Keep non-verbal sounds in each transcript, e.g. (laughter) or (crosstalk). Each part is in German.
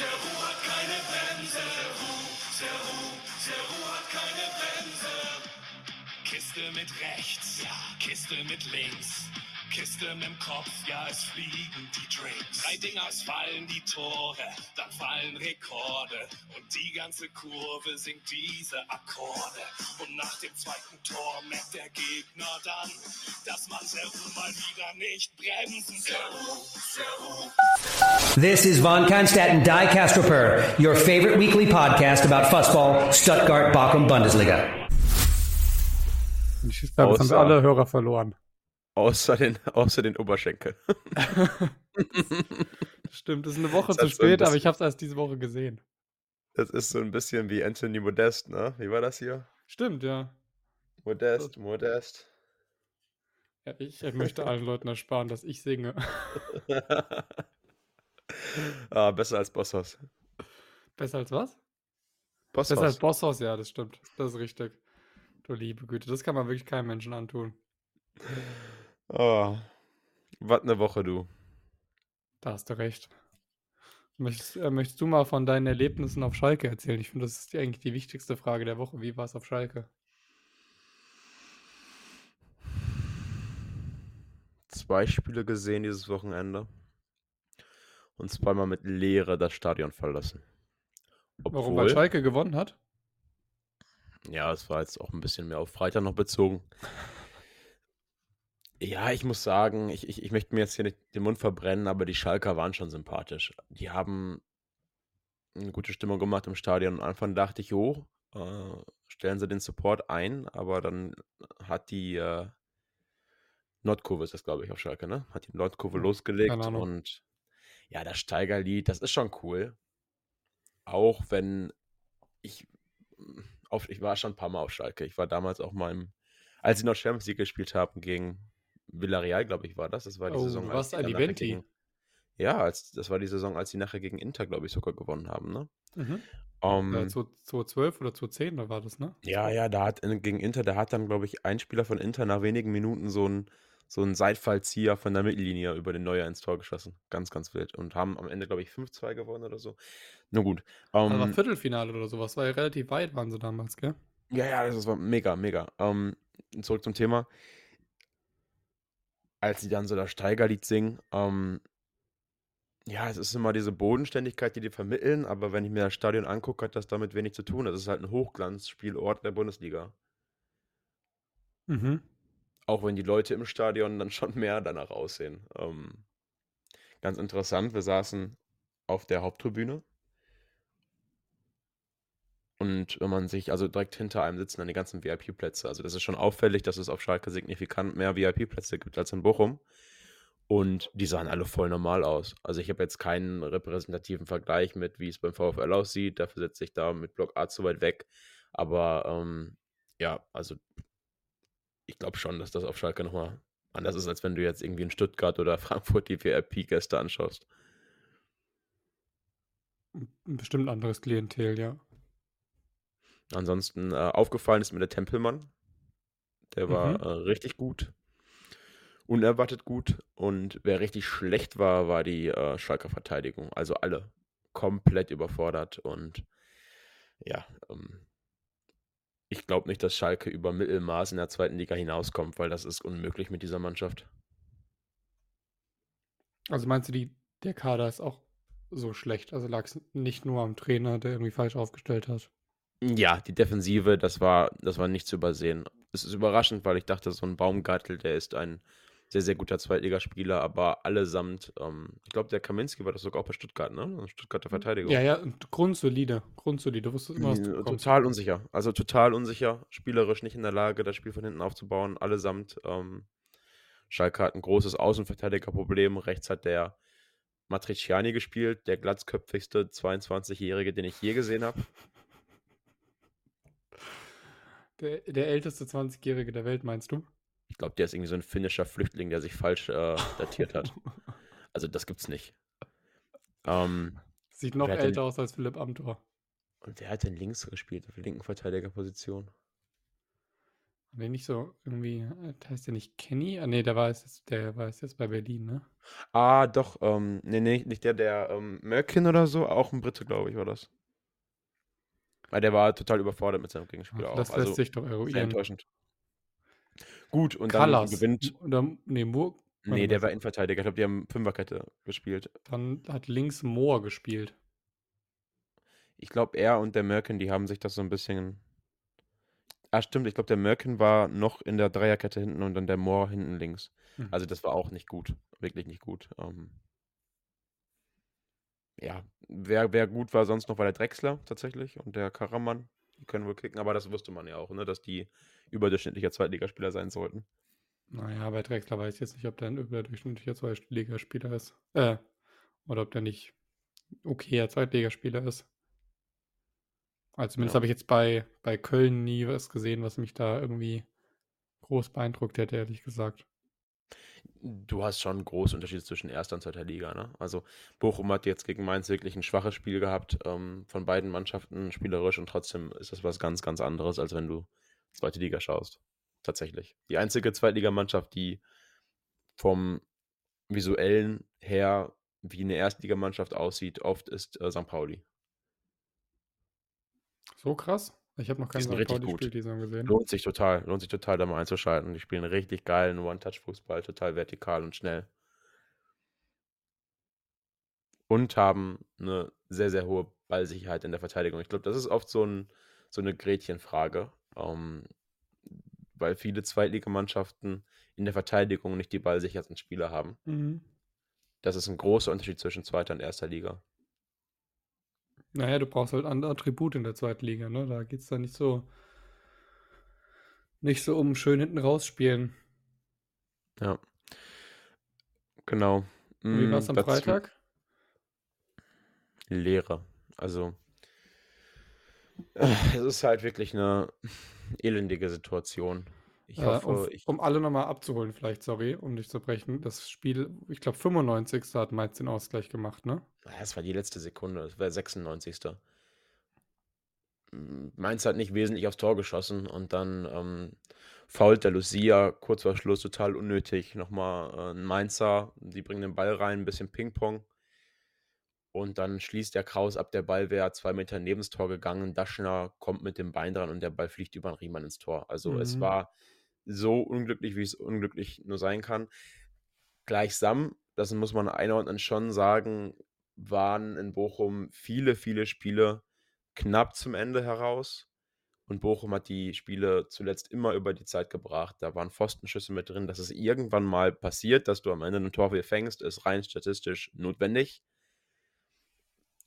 Seru hat keine Bremse. Seru, Seru, Seru hat keine Bremse. Kiste mit rechts, ja, Kiste mit links. Kiste mit dem Kopf, ja, es fliegen die Drinks. Drei Dingers fallen die Tore, dann fallen Rekorde. Und die ganze Kurve singt diese Akkorde. Und nach dem zweiten Tor merkt der Gegner dann, dass man Seru mal wieder nicht bremsen Seru. This is Von Kannstadt and Die Castroper, your favorite weekly podcast about Fussball, Stuttgart, Bochum, Bundesliga. Ich glaube, jetzt haben wir alle Hörer verloren. Außer den, (laughs) außer den Oberschenkel. (laughs) Stimmt, es ist eine Woche Das zu hat so spät, aber ich habe es erst diese Woche gesehen. Das ist so ein bisschen wie Anthony Modest, ne? Wie war das hier? Stimmt, ja. Modest, Modest. ja ich möchte allen Leuten ersparen, dass ich singe. (laughs) ah, besser als Bosshaus. Besser als was? Bosshaus. Besser als Bosshaus, ja, das stimmt. Das ist richtig. Du liebe Güte, das kann man wirklich keinem Menschen antun. Oh, was eine Woche, du. Da hast du recht. Möchtest, äh, möchtest du mal von deinen Erlebnissen auf Schalke erzählen? Ich finde, das ist die- eigentlich die wichtigste Frage der Woche. Wie war es auf Schalke? Zwei Spiele gesehen dieses Wochenende. Und zweimal mit Leere das Stadion verlassen. Warum? Weil Schalke gewonnen hat? Ja, es war jetzt auch ein bisschen mehr auf Freitag noch bezogen. (laughs) Ja, ich muss sagen, ich, ich, ich möchte mir jetzt hier nicht den Mund verbrennen, aber die Schalker waren schon sympathisch. Die haben eine gute Stimmung gemacht im Stadion. Am Anfang dachte ich, oh, äh, stellen sie den Support ein, aber dann hat die äh, Nordkurve, ist das glaube ich auf Schalke, ne? Hat die Nordkurve Hm, losgelegt und ja, das Steigerlied, das ist schon cool. Auch wenn ich auf, ich war schon ein paar Mal auf Schalke. Ich war damals auch mal im, als sie noch Champions League gespielt haben gegen Villarreal, glaube ich, war das. Das war die Oh, Saison. du als warst die ein Eventi. gegen- Ja, als, das war die Saison, als sie nachher gegen Inter, glaube ich, sogar gewonnen haben, ne? Mhm. Ähm, Ja, 2012 oder 2010, da war das, ne? ja, ja, da hat in, gegen Inter, da hat dann, glaube ich, ein Spieler von Inter nach wenigen Minuten so ein so einen Seitfallzieher von der Mittellinie über den Neuer ins Tor geschossen. Ganz, ganz wild. Und haben am Ende, glaube ich, 5-2 gewonnen oder so. Na gut. Also war Ähm, Viertelfinale oder sowas. War ja relativ weit, waren sie damals, gell? Ja, ja, das war mega, mega. Ähm, zurück zum Thema. Als sie dann so das Steigerlied singen, ähm, ja, es ist immer diese Bodenständigkeit, die die vermitteln, aber wenn ich mir das Stadion angucke, hat das damit wenig zu tun. Das ist halt ein Hochglanzspielort der Bundesliga. Mhm. Auch wenn die Leute im Stadion dann schon mehr danach aussehen. Ähm, ganz interessant, wir saßen auf der Haupttribüne. Und wenn man sich, also direkt hinter einem sitzen dann die ganzen VIP-Plätze. Also das ist schon auffällig, dass es auf Schalke signifikant mehr VIP-Plätze gibt als in Bochum. Und die sahen alle voll normal aus. Also ich habe jetzt keinen repräsentativen Vergleich mit, wie es beim VfL aussieht. Dafür setze ich da mit Block A zu weit weg. Aber ähm, ja, also ich glaube schon, dass das auf Schalke nochmal anders ist, als wenn du jetzt irgendwie in Stuttgart oder (laughs) Frankfurt die VIP-Gäste anschaust. Ein bestimmt anderes Klientel, ja. Ansonsten äh, aufgefallen ist mir der Tempelmann. Der war Mhm. äh, richtig gut. Unerwartet gut. Und wer richtig schlecht war, war die äh, Schalker Verteidigung. Also alle komplett überfordert. Und ja, ähm, ich glaube nicht, dass Schalke über Mittelmaß in der zweiten Liga hinauskommt, weil das ist unmöglich mit dieser Mannschaft. Also meinst du, die, der Kader ist auch so schlecht? Also lag es nicht nur am Trainer, der irgendwie falsch aufgestellt hat? Ja, die Defensive, das war, das war nicht zu übersehen. Es ist überraschend, weil ich dachte, so ein Baumgartel, der ist ein sehr, sehr guter Zweitligaspieler, aber allesamt, ähm, ich glaube, der Kaminski war das sogar auch bei Stuttgart, ne? Also Stuttgarter Verteidigung. Ja, ja, und grundsolide. Grundsolide. Du wusstest immer, was du bekommst. Total unsicher. Also total unsicher, spielerisch nicht in der Lage, das Spiel von hinten aufzubauen, allesamt. Ähm, Schalke hat ein großes Außenverteidigerproblem. Rechts hat der Matriciani gespielt, der glatzköpfigste 22-Jährige, den ich je gesehen habe. Der, der älteste 20-Jährige der Welt, meinst du? Ich glaube, der ist irgendwie so ein finnischer Flüchtling, der sich falsch äh, datiert hat. (laughs) Also das gibt's nicht. Ähm, Sieht noch Wer hat denn- älter aus als Philipp Amthor. und der hat den links gespielt, auf der linken Verteidigerposition. Nee, nicht so irgendwie, äh, heißt der nicht Kenny? Ah, nee, der war jetzt, der war jetzt bei Berlin, ne? Ah, doch, ähm, nee, nee, nicht der, der, ähm, Merkin oder so, auch ein Brite, glaube ich, war das. Weil der war total überfordert mit seinem Gegenspieler Ach, auch. das Also lässt sich doch sehr eruieren. enttäuschend. Gut, und dann Callas. gewinnt. Oder, nee, Moore. Nee, der war Innenverteidiger. Ich glaube, die haben Fünferkette gespielt. Dann hat links Moore gespielt. Ich glaube, er und der Merkin, die haben sich das so ein bisschen. Ah, stimmt, ich glaube, der Merkin war noch in der Dreierkette hinten und dann der Moore hinten links. Mhm. Also das war auch nicht gut. Wirklich nicht gut. Ähm, ja, wer, wer gut war sonst noch, war der Drechsler tatsächlich und der Karaman. Die können wohl kicken, aber das wusste man ja auch, ne, dass die überdurchschnittlicher Zweitligaspieler sein sollten. Naja, bei Drexler weiß ich jetzt nicht, ob der ein überdurchschnittlicher Zweitligaspieler ist. Äh, oder ob der nicht okayer Zweitligaspieler ist. Also zumindest Ja. habe ich jetzt bei, bei Köln nie was gesehen, was mich da irgendwie groß beeindruckt hätte, ehrlich gesagt. Du hast schon große Unterschiede zwischen erster und zweiter Liga, ne? Also Bochum hat jetzt gegen Mainz wirklich ein schwaches Spiel gehabt, ähm, von beiden Mannschaften spielerisch und trotzdem ist das was ganz, ganz anderes, als wenn du zweite Liga schaust. Tatsächlich. Die einzige Zweitligamannschaft, die vom visuellen her wie eine Erstligamannschaft aussieht, oft ist äh, St. Pauli. So krass? Ich habe noch Die kein sind St. gesehen. Lohnt sich total, lohnt sich total, da mal einzuschalten. Die spielen richtig geilen One-Touch-Fußball, total vertikal und schnell. Und haben eine sehr, sehr hohe Ballsicherheit in der Verteidigung. Ich glaube, das ist oft so, ein, so eine Gretchenfrage, ähm, weil viele Zweitligamannschaften in der Verteidigung nicht die ballsichersten Spieler haben. Mhm. Das ist ein großer Unterschied zwischen zweiter und erster Liga. Naja, du brauchst halt andere Attribute in der zweiten Liga, ne? Da geht es dann nicht so, nicht so um schön hinten rausspielen. Ja. Genau. Und wie Mm, war es am dazu Freitag? Leere. Also, es ist halt wirklich eine elendige Situation. Ich Äh, hoffe, um, ich. um alle nochmal abzuholen, vielleicht, sorry, um dich zu brechen. Das Spiel, ich glaube, 95. hat Mainz den Ausgleich gemacht, ne? Das war die letzte Sekunde, das war 96. Mm, Mainz hat nicht wesentlich aufs Tor geschossen und dann ähm, fault der Lucia kurz vor Schluss total unnötig. Nochmal äh, ein Mainzer, die bringen den Ball rein, ein bisschen Ping-Pong. Und dann schließt der Kraus ab, der Ball wäre zwei Meter neben das Tor gegangen. Daschner kommt mit dem Bein dran und der Ball fliegt über den Riemann ins Tor. Also es Mhm. war so unglücklich, wie es unglücklich nur sein kann. Gleichsam, das muss man einordnen, schon sagen, waren in Bochum viele, viele Spiele knapp zum Ende heraus. Und Bochum hat die Spiele zuletzt immer über die Zeit gebracht. Da waren Pfostenschüsse mit drin. Dass es irgendwann mal passiert, dass du am Ende ein Tor fängst, ist rein statistisch notwendig.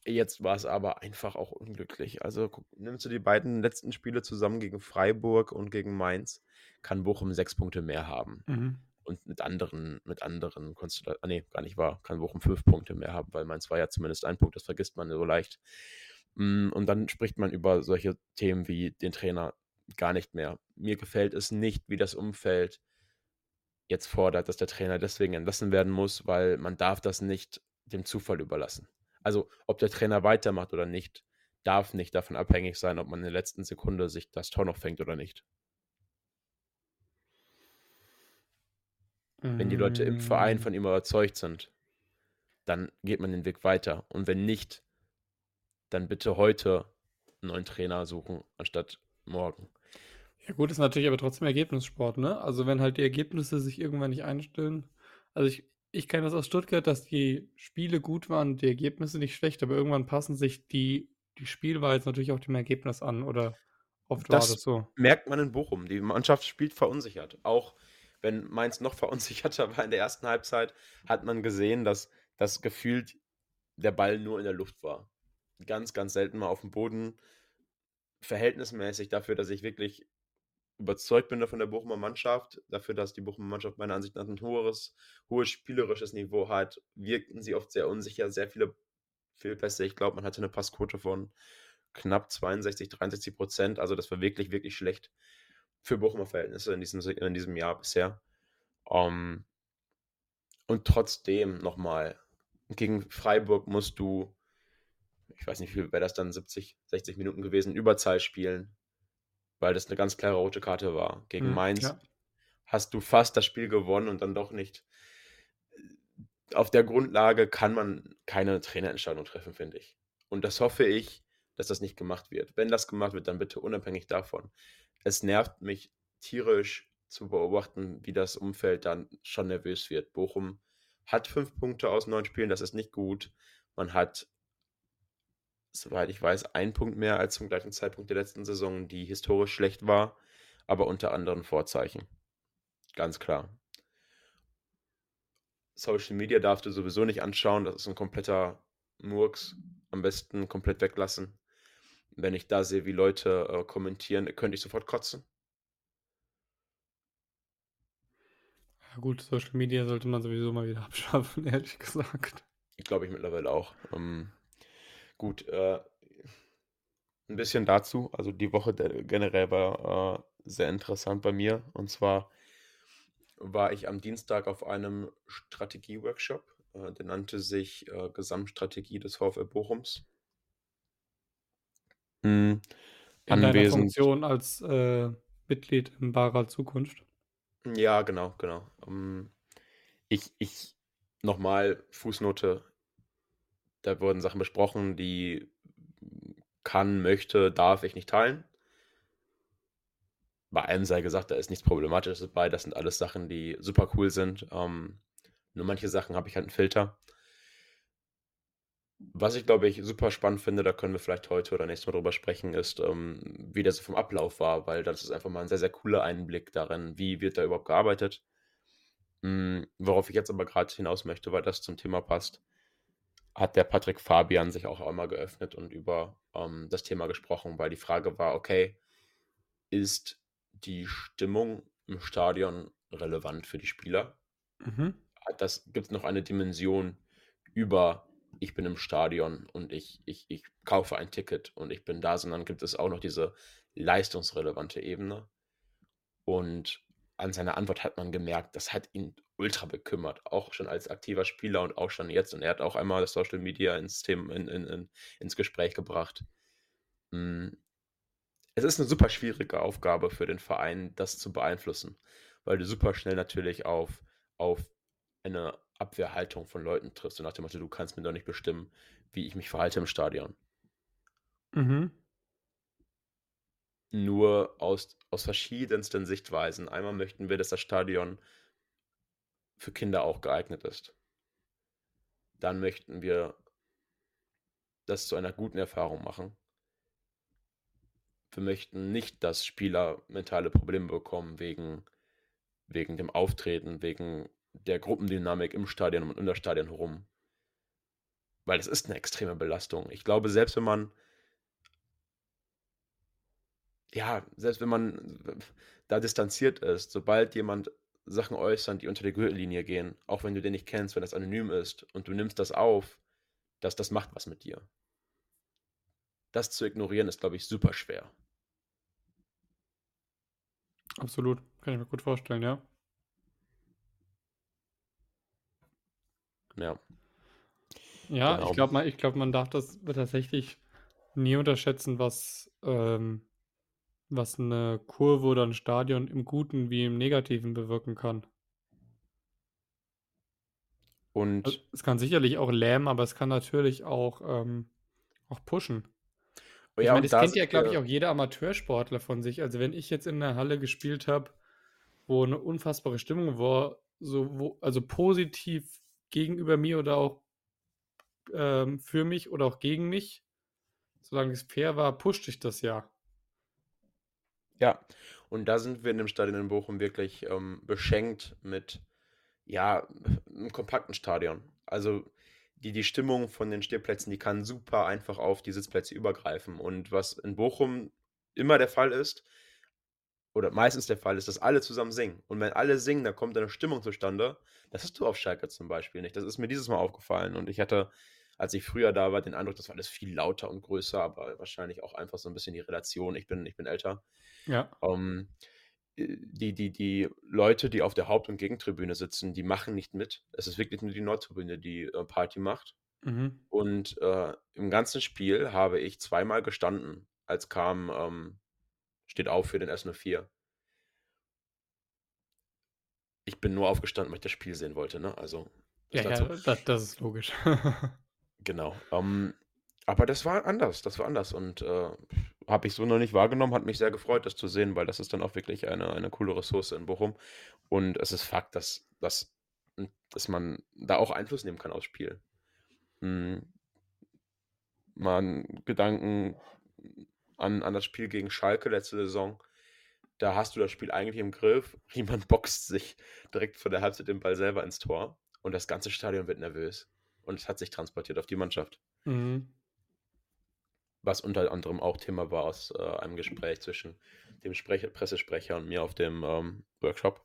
Jetzt war es aber einfach auch unglücklich. Also guck, nimmst du die beiden letzten Spiele zusammen gegen Freiburg und gegen Mainz, kann Bochum sechs Punkte mehr haben. Mhm. Und mit anderen, mit anderen Konstellationen, ah, nee, gar nicht wahr, kann Bochum fünf Punkte mehr haben, weil Mainz war ja zumindest ein Punkt, das vergisst man so leicht. Mm, Und dann spricht man über solche Themen wie den Trainer gar nicht mehr. Mir gefällt es nicht, wie das Umfeld jetzt fordert, dass der Trainer deswegen entlassen werden muss, weil man darf das nicht dem Zufall überlassen. Also ob der Trainer weitermacht oder nicht, darf nicht davon abhängig sein, ob man in der letzten Sekunde sich das Tor noch fängt oder nicht. Wenn die Leute im Verein Mm, von ihm überzeugt sind, dann geht man den Weg weiter. Und wenn nicht, dann bitte heute einen neuen Trainer suchen, anstatt morgen. Ja gut, ist natürlich aber trotzdem Ergebnissport, ne? Also wenn halt die Ergebnisse sich irgendwann nicht einstellen. Also ich, ich kenne das aus Stuttgart, dass die Spiele gut waren, die Ergebnisse nicht schlecht, aber irgendwann passen sich die, die Spielweise natürlich auch dem Ergebnis an. Oder oft war Das das so. merkt man in Bochum. Die Mannschaft spielt verunsichert. Auch wenn Mainz noch (laughs) verunsicherter war in der ersten Halbzeit, hat man gesehen, dass das gefühlt der Ball nur in der Luft war. Ganz, ganz selten mal auf dem Boden. Verhältnismäßig dafür, dass ich wirklich überzeugt bin von der Bochumer Mannschaft, dafür, dass die Bochumer Mannschaft meiner Ansicht nach ein hohes, hohes spielerisches Niveau hat, wirkten sie oft sehr unsicher, sehr viele Fehlpässe. Ich glaube, man hatte eine Passquote von knapp 62, 63 Prozent. Also das war wirklich, wirklich schlecht für Bochumer Verhältnisse in diesem, in diesem Jahr bisher. Um, und trotzdem nochmal, gegen Freiburg musst du, ich weiß nicht, wie viel wäre das dann, 70, 60 Minuten gewesen, Überzahl spielen. Weil das eine ganz klare rote Karte war. Gegen Mhm, Mainz ja. hast du fast das Spiel gewonnen und dann doch nicht. Auf der Grundlage kann man keine Trainerentscheidung treffen, finde ich. Und das hoffe ich, dass das nicht gemacht wird. Wenn das gemacht wird, dann bitte unabhängig davon. Es nervt mich tierisch zu beobachten, wie das Umfeld dann schon nervös wird. Bochum hat fünf Punkte aus neun Spielen, das ist nicht gut. Man hat, soweit ich weiß, einen Punkt mehr als zum gleichen Zeitpunkt der letzten Saison, die historisch schlecht war, aber unter anderen Vorzeichen. Ganz klar. Social Media darfst du sowieso nicht anschauen, das ist ein kompletter Murks. Am besten komplett weglassen. Wenn ich da sehe, wie Leute äh, kommentieren, könnte ich sofort kotzen. Ja, gut, Social Media sollte man sowieso mal wieder (laughs) abschaffen, ehrlich gesagt. Ich glaube ich mittlerweile auch. Ähm, gut, äh, ein bisschen dazu. Also die Woche generell war äh, sehr interessant bei mir. Und zwar war ich am Dienstag auf einem Strategie-Workshop. Äh, der nannte sich äh, Gesamtstrategie des VfL Bochums. Hm. In deiner Funktion als äh, Mitglied im Barer Zukunft. Ja, genau, genau. Um, ähm, ich, ich, nochmal, Fußnote, da wurden Sachen besprochen, die kann, möchte, darf ich nicht teilen. Bei allem sei gesagt, da ist nichts Problematisches dabei. Das sind alles Sachen, die super cool sind. Ähm, nur manche Sachen habe ich halt einen Filter. Was ich, glaube ich, super spannend finde, da können wir vielleicht heute oder nächstes Mal drüber sprechen, ist, ähm, wie das so vom Ablauf war, weil das ist einfach mal ein sehr, sehr cooler Einblick darin, wie wird da überhaupt gearbeitet. Mhm, worauf ich jetzt aber gerade hinaus möchte, weil das zum Thema passt, hat der Patrick Fabian sich auch einmal geöffnet und über ähm, das Thema gesprochen, weil die Frage war, okay, ist die Stimmung im Stadion relevant für die Spieler? Mhm. Das gibt es noch eine Dimension über ich bin im Stadion und ich, ich, ich kaufe ein Ticket und ich bin da, sondern gibt es auch noch diese leistungsrelevante Ebene. Und an seiner Antwort hat man gemerkt, das hat ihn ultra bekümmert, auch schon als aktiver Spieler und auch schon jetzt. Und er hat auch einmal das Social Media ins, Thema, in, in, in, ins Gespräch gebracht. Hm. Es ist eine super schwierige Aufgabe für den Verein, das zu beeinflussen, weil du super schnell natürlich auf, auf eine Abwehrhaltung von Leuten triffst. So nach dem Motto, du kannst mir doch nicht bestimmen, wie ich mich verhalte im Stadion. Mhm. Nur aus, aus verschiedensten Sichtweisen. Einmal möchten wir, dass das Stadion für Kinder auch geeignet ist. Dann möchten wir das zu einer guten Erfahrung machen. Wir möchten nicht, dass Spieler mentale Probleme bekommen wegen, wegen dem Auftreten, wegen der Gruppendynamik im Stadion und in der Stadion herum. Weil das ist eine extreme Belastung. Ich glaube, selbst wenn man, ja, selbst wenn man da distanziert ist, sobald jemand Sachen äußert, die unter der Gürtellinie gehen, auch wenn du den nicht kennst, wenn das anonym ist und du nimmst das auf, dass das macht was mit dir. Das zu ignorieren ist, glaube ich, super schwer. Absolut, kann ich mir gut vorstellen, ja. Ja. Ja, genau. ich glaube, man, glaub, man darf das tatsächlich nie unterschätzen, was, ähm, was eine Kurve oder ein Stadion im Guten wie im Negativen bewirken kann. Und also, es kann sicherlich auch lähmen, aber es kann natürlich auch, ähm, auch pushen. Oh ja, ich meine, das, das kennt ja, glaube ich, auch jeder Amateursportler von sich. Also wenn ich jetzt in der Halle gespielt habe, wo eine unfassbare Stimmung war, so wo, also positiv gegenüber mir oder auch ähm, für mich oder auch gegen mich. Solange es fair war, pusht ich das ja. Ja, und da sind wir in dem Stadion in Bochum wirklich ähm, beschenkt mit, ja, einem kompakten Stadion. Also die, die Stimmung von den Stehplätzen, die kann super einfach auf die Sitzplätze übergreifen. Und was in Bochum immer der Fall ist, oder meistens der Fall ist, dass alle zusammen singen. Und wenn alle singen, dann kommt eine Stimmung zustande. Das hast du auf Schalke zum Beispiel nicht. Das ist mir dieses Mal aufgefallen. Und ich hatte, als ich früher da war, den Eindruck, das war alles viel lauter und größer, aber wahrscheinlich auch einfach so ein bisschen die Relation. Ich bin, ich bin älter. Ja. Um, ähm, die, die, die Leute, die auf der Haupt- und Gegentribüne sitzen, die machen nicht mit. Es ist wirklich nur die Nordtribüne, die äh, Party macht. Mhm. Und äh, im ganzen Spiel habe ich zweimal gestanden, als kam ähm, steht auf für den S04. Ich bin nur aufgestanden, weil ich das Spiel sehen wollte, ne? Also, Ja, ja, das, das ist logisch. (laughs) Genau. Ähm, aber das war anders, das war anders und äh, habe ich so noch nicht wahrgenommen, hat mich sehr gefreut, das zu sehen, weil das ist dann auch wirklich eine, eine coole Ressource in Bochum. Und es ist Fakt, dass, dass, dass man da auch Einfluss nehmen kann aufs Spiel. Hm, mal Gedanken an, an das Spiel gegen Schalke letzte Saison. Da hast du das Spiel eigentlich im Griff. (laughs) Riemann boxt sich direkt vor der Halbzeit den Ball selber ins Tor und das ganze Stadion wird nervös. Und es hat sich transportiert auf die Mannschaft. mhm. Was unter anderem auch Thema war aus äh, einem Gespräch zwischen dem Sprecher, Pressesprecher und mir auf dem ähm, Workshop.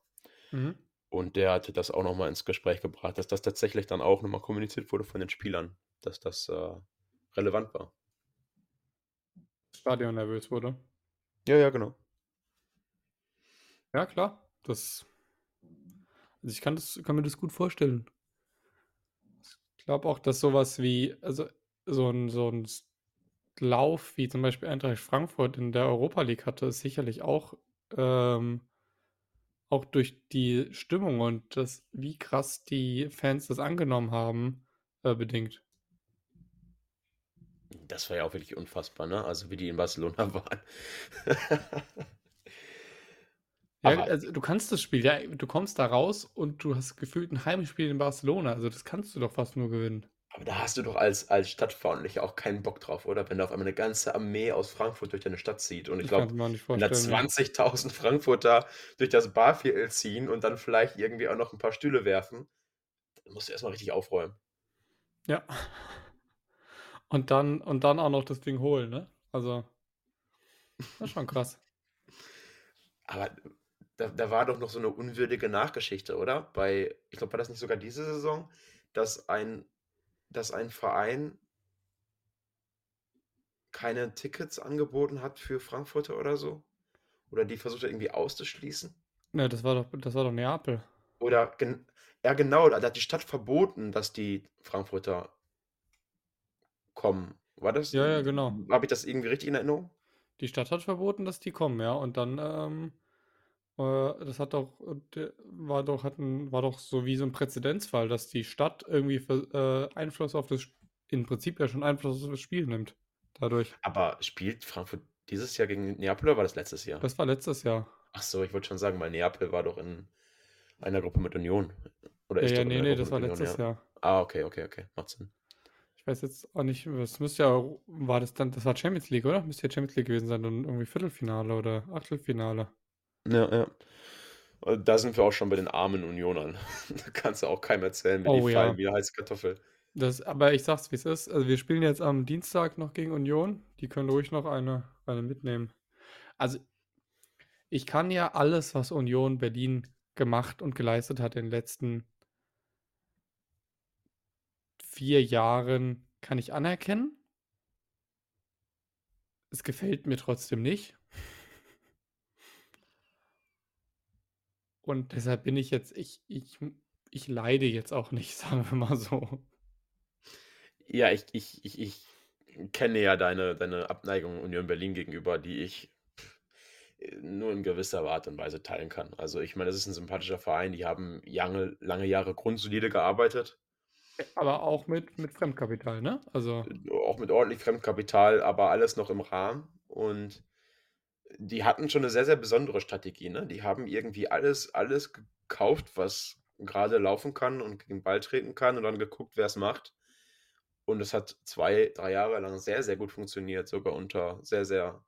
Mhm. Und der hatte das auch nochmal ins Gespräch gebracht, dass das tatsächlich dann auch nochmal kommuniziert wurde von den Spielern, dass das äh, relevant war. Stadion nervös wurde. Ja, ja, genau. Ja, klar. Das. Also ich kann, das, kann mir das gut vorstellen. Ich glaube auch, dass sowas wie, also so ein, so ein Lauf, wie zum Beispiel Eintracht Frankfurt in der Europa League hatte, ist sicherlich auch, ähm, auch durch die Stimmung und das, wie krass die Fans das angenommen haben, äh, bedingt. Das war ja auch wirklich unfassbar, ne? Also wie die in Barcelona (laughs) waren. Ja, also du kannst das Spiel, ja, du kommst da raus und du hast gefühlt ein Heimspiel in Barcelona. Also das kannst du doch fast nur gewinnen. Aber da hast du doch als, als Stadtfreundlicher auch keinen Bock drauf, oder? Wenn da auf einmal eine ganze Armee aus Frankfurt durch deine Stadt zieht. Und ich glaube, wenn da vorstellen. ja. 20.000 Frankfurter durch das Barviertel ziehen und dann vielleicht irgendwie auch noch ein paar Stühle werfen, dann musst du erstmal richtig aufräumen. Ja. Und dann, und dann auch noch das Ding holen, ne? Also, das ist schon krass. Aber da, da war doch noch so eine unwürdige Nachgeschichte, oder? Bei, ich glaube, war das nicht sogar diese Saison, dass ein, dass ein Verein keine Tickets angeboten hat für Frankfurter oder so? Oder die versucht hat, irgendwie auszuschließen? Ne, das war doch, das war doch Neapel. Oder, gen ja genau, da hat die Stadt verboten, dass die Frankfurter kommen. War das? Ja, ja, genau. Habe ich das irgendwie richtig in Erinnerung? Die Stadt hat verboten, dass die kommen, ja. Und dann, ähm, äh, das hat doch, äh, war doch, hatten, war doch so wie so ein Präzedenzfall, dass die Stadt irgendwie für, äh, Einfluss auf das, im Prinzip ja schon Einfluss auf das Spiel nimmt. Dadurch. Aber spielt Frankfurt dieses Jahr gegen Neapel oder war das letztes Jahr? Das war letztes Jahr. Ach so, ich wollte schon sagen, weil Neapel war doch in einer Gruppe mit Union. Oder Ja, ist ja, nee, nee, Gruppe das war Union, letztes ja. Jahr. Ah, okay, okay, okay. Macht Sinn. Ich weiß jetzt auch nicht, es müsste ja, war das dann, das war Champions League, oder? Müsste ja Champions League gewesen sein, dann irgendwie Viertelfinale oder Achtelfinale. Ja, ja. Und Da sind wir auch schon bei den armen Unionern. (laughs) Da kannst du auch keinem erzählen, wie Oh, die ja. fallen wie eine heiße Kartoffel. Das, aber ich sag's, wie es ist. Also wir spielen jetzt am Dienstag noch gegen Union. Die können ruhig noch eine, eine mitnehmen. Also ich kann ja alles, was Union Berlin gemacht und geleistet hat in den letzten vier Jahren, kann ich anerkennen. Es gefällt mir trotzdem nicht. Und deshalb bin ich jetzt, ich, ich, ich leide jetzt auch nicht, (laughs) sagen wir mal so. Ja, ich, ich, ich, ich kenne ja deine, deine Abneigung Union Berlin gegenüber, die ich nur in gewisser Art und Weise teilen kann. Also ich meine, das ist ein sympathischer Verein, die haben lange, lange Jahre grundsolide gearbeitet, Aber auch mit, mit Fremdkapital, ne? Also, auch mit ordentlich Fremdkapital, aber alles noch im Rahmen. Und die hatten schon eine sehr, sehr besondere Strategie. Ne? Die haben irgendwie alles, alles gekauft, was gerade laufen kann und gegen den Ball treten kann und dann geguckt, wer es macht. Und es hat zwei, drei Jahre lang sehr, sehr gut funktioniert, sogar unter sehr, sehr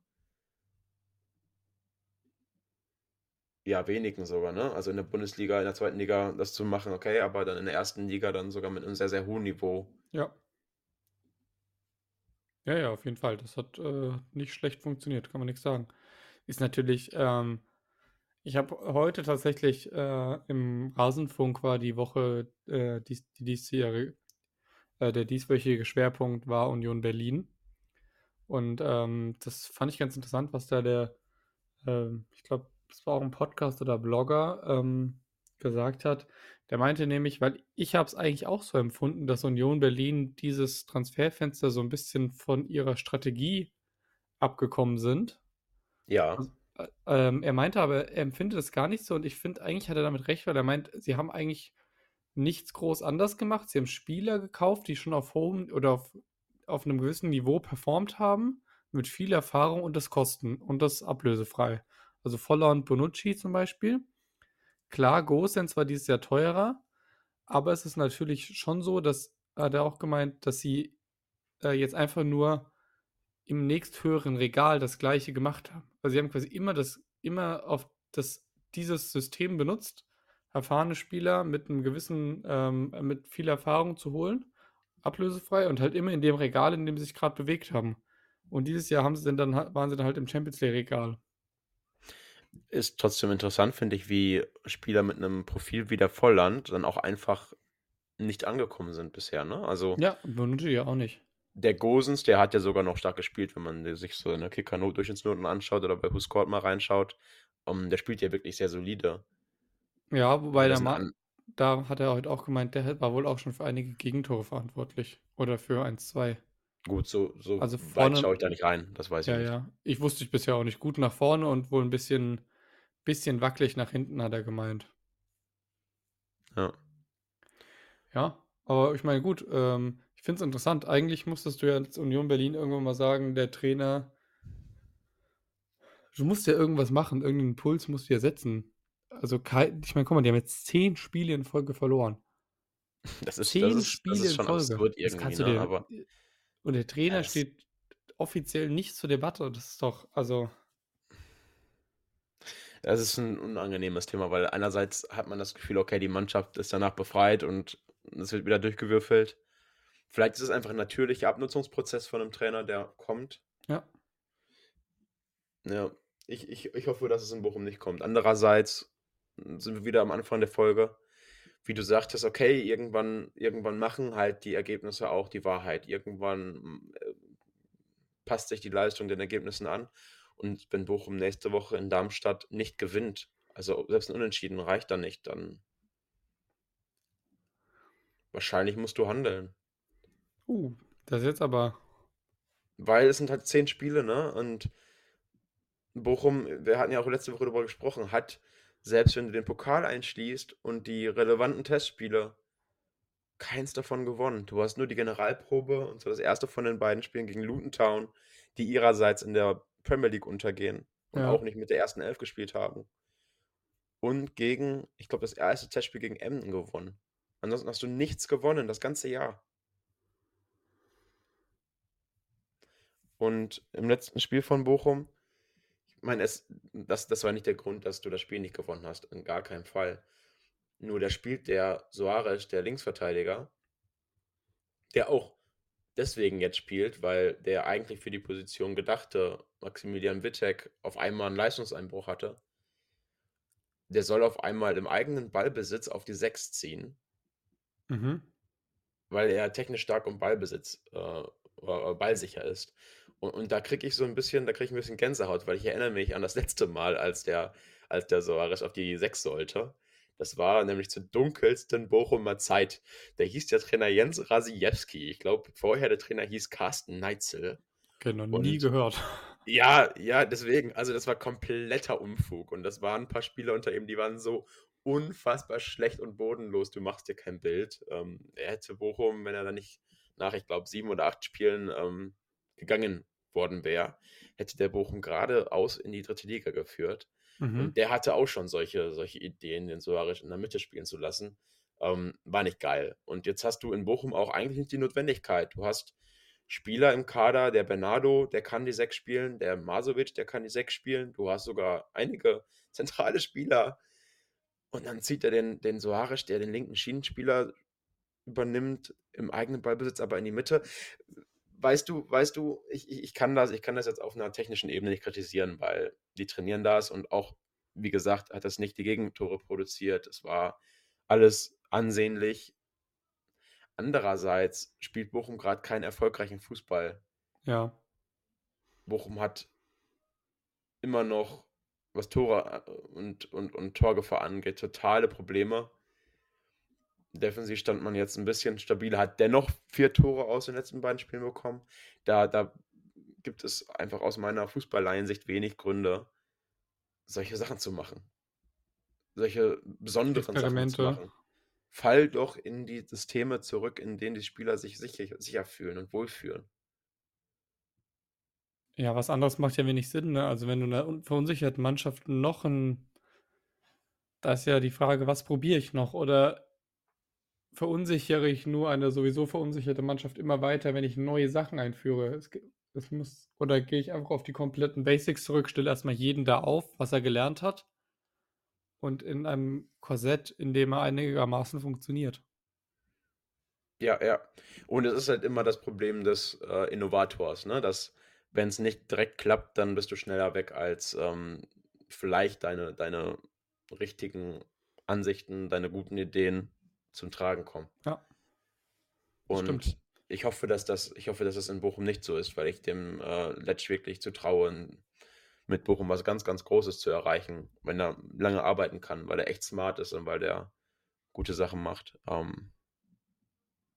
ja, wenigen sogar, ne? Also in der Bundesliga, in der zweiten Liga das zu machen, okay, aber dann in der ersten Liga dann sogar mit einem sehr, sehr hohen Niveau. ja. Ja, ja, auf jeden Fall. Das hat äh, nicht schlecht funktioniert, kann man nichts sagen. Ist natürlich, ähm, ich habe heute tatsächlich äh, im Rasenfunk war die Woche, äh, dies, die diesjährige, äh, der dieswöchige Schwerpunkt war Union Berlin. Und ähm, das fand ich ganz interessant, was da der, ähm, ich glaube, das war auch ein Podcast oder Blogger, ähm, gesagt hat. Der meinte nämlich, weil ich habe es eigentlich auch so empfunden, dass Union Berlin dieses Transferfenster so ein bisschen von ihrer Strategie abgekommen sind. Ja, ähm, er meinte aber, er empfindet es gar nicht so und ich finde, eigentlich hat er damit recht, weil er meint, sie haben eigentlich nichts groß anders gemacht. Sie haben Spieler gekauft, die schon auf hohem oder auf, auf einem gewissen Niveau performt haben, mit viel Erfahrung und das Kosten und das ablösefrei. Also Voller und Bonucci zum Beispiel. Klar, Gosens war dieses Jahr teurer, aber es ist natürlich schon so, dass, hat er auch gemeint, dass sie äh, jetzt einfach nur im nächsthöheren Regal das gleiche gemacht haben. Also sie haben quasi immer das, immer auf das, dieses System benutzt, erfahrene Spieler mit einem gewissen, ähm, mit viel Erfahrung zu holen, ablösefrei und halt immer in dem Regal, in dem sie sich gerade bewegt haben. Und dieses Jahr haben sie dann, waren sie dann halt im Champions League Regal. Ist trotzdem interessant, finde ich, wie Spieler mit einem Profil wie der Volland dann auch einfach nicht angekommen sind bisher, ne? Also Ja, Bonucci ja auch nicht. Der Gosens, der hat ja sogar noch stark gespielt, wenn man sich so in der Kicker-Durchschnittsnoten anschaut oder bei Huskort mal reinschaut. Um, der spielt ja wirklich sehr solide. Ja, wobei der sind Ma an, da hat er heute auch gemeint, der war wohl auch schon für einige Gegentore verantwortlich. Oder für 1, 2. gut, so, so Also weit vorne, schaue ich da nicht rein, das weiß ich ja, nicht. ja. Ich wusste ich bisher auch nicht. Gut nach vorne und wohl ein bisschen, bisschen wackelig nach hinten, hat er gemeint. Ja. Ja, aber ich meine, gut, ähm, ich finde es interessant. Eigentlich musstest du ja als Union Berlin irgendwann mal sagen, der Trainer, du musst ja irgendwas machen, irgendeinen Impuls musst du ja setzen. Also, ich meine, guck mal, die haben jetzt zehn Spiele in Folge verloren. Das ist, das Zehn ist, das Spiele ist in schon Folge. absurd Das irgendwie, kannst du ne? dir. Aber Und der Trainer das, steht offiziell nicht zur Debatte. Das ist doch, also, das ist ein unangenehmes Thema, weil einerseits hat man das Gefühl, okay, die Mannschaft ist danach befreit und es wird wieder durchgewürfelt. Vielleicht ist es einfach ein natürlicher Abnutzungsprozess von einem Trainer, der kommt. ja. Ja, ich, ich, ich hoffe, dass es in Bochum nicht kommt. Andererseits sind wir wieder am Anfang der Folge. Wie du sagtest, okay, irgendwann, irgendwann machen halt die Ergebnisse auch die Wahrheit. Irgendwann äh, passt sich die Leistung den Ergebnissen an. Und wenn Bochum nächste Woche in Darmstadt nicht gewinnt, also selbst ein Unentschieden reicht dann nicht, dann wahrscheinlich musst du handeln. Uh, das ist jetzt aber, Weil es sind halt zehn Spiele, ne? Und Bochum, wir hatten ja auch letzte Woche darüber gesprochen, hat, selbst wenn du den Pokal einschließt und die relevanten Testspiele, keins davon gewonnen. Du hast nur die Generalprobe, und zwar das erste von den beiden Spielen gegen Luton Town, die ihrerseits in der Premier League untergehen und auch ja. nicht mit der ersten Elf gespielt haben. Und gegen, ich glaube, das erste Testspiel gegen Emden gewonnen. Ansonsten hast du nichts gewonnen, das ganze Jahr. Und im letzten Spiel von Bochum, ich meine, es, das, das war nicht der Grund, dass du das Spiel nicht gewonnen hast, in gar keinem Fall. Nur da spielt der Soares, der Linksverteidiger, der auch deswegen jetzt spielt, weil der eigentlich für die Position gedachte Maximilian Wittek auf einmal einen Leistungseinbruch hatte. Der soll auf einmal im eigenen Ballbesitz auf die 6 ziehen, Mhm. weil er technisch stark und Ballbesitz, äh, äh, ballsicher ist. Und, und da kriege ich so ein bisschen, da kriege ich ein bisschen Gänsehaut, weil ich erinnere mich an das (laughs) letzte Mal, als der, als der Soares auf die 6 sollte. Das war nämlich zur dunkelsten Bochumer Zeit. Da hieß der Trainer Jens Rasiewski. Ich glaube, vorher der Trainer hieß Carsten Neitzel. Okay, noch nie Und gehört. (laughs) ja, ja, deswegen, also das war kompletter Unfug. Und das waren ein paar Spieler unter ihm, die waren so unfassbar schlecht und bodenlos. Du machst dir kein Bild. Ähm, er hätte Bochum, wenn er da nicht nach, ich glaube, sieben oder acht Spielen ähm, gegangen worden wäre, hätte der Bochum geradeaus in die dritte Liga geführt. Mhm. Und der hatte auch schon solche, solche Ideen, den Soares in der Mitte spielen zu lassen. Ähm, war nicht geil. Und jetzt hast du in Bochum auch eigentlich nicht die Notwendigkeit. Du hast Spieler im Kader, der Bernardo, der kann die sechs spielen, der Masovic, der kann die sechs spielen. Du hast sogar einige (laughs) zentrale Spieler. Und dann zieht er den, den Soares, der den linken Schienenspieler übernimmt, im eigenen Ballbesitz, aber in die Mitte. Weißt du, weißt du, ich, ich, kann das, ich kann das jetzt auf einer technischen Ebene nicht kritisieren, weil die trainieren das und auch, wie gesagt, hat das nicht die Gegentore produziert. Es war alles ansehnlich. Andererseits spielt Bochum gerade keinen erfolgreichen Fußball. Ja. Bochum hat immer noch, was Tore äh, und, und, und Torgefahr angeht, totale Probleme. Defensiv stand man jetzt ein bisschen stabiler, hat dennoch vier Tore aus den letzten beiden Spielen bekommen. Da, da gibt es einfach aus meiner Fußballlaiensicht wenig Gründe, solche Sachen zu machen. Solche besonderen Sachen zu machen. Fall doch in die Systeme zurück, in denen die Spieler sich sicher, sicher fühlen und wohlfühlen. Ja, was anderes macht ja wenig Sinn, ne? Also wenn du einer un- verunsicherten Mannschaft noch ein, da ist ja die Frage, was probiere ich noch? Oder verunsichere ich nur eine sowieso verunsicherte Mannschaft immer weiter, wenn ich neue Sachen einführe? Es, es muss, oder gehe ich einfach auf die kompletten Basics zurück, stelle erstmal jeden da auf, was er gelernt hat und in einem Korsett, in dem er einigermaßen funktioniert. Ja, ja. Und es ist halt immer das Problem des äh, Innovators, ne? Dass, wenn es nicht direkt klappt, dann bist du schneller weg, als ähm, vielleicht deine, deine richtigen Ansichten, deine guten Ideen zum Tragen kommen. Ja, Und stimmt. ich hoffe, dass das, ich hoffe, dass das in Bochum nicht so ist, weil ich dem äh, Letsch wirklich zutraue, in- mit Bochum was ganz, ganz Großes zu erreichen, wenn er lange arbeiten kann, weil er echt smart ist und weil der gute Sachen macht. Ähm,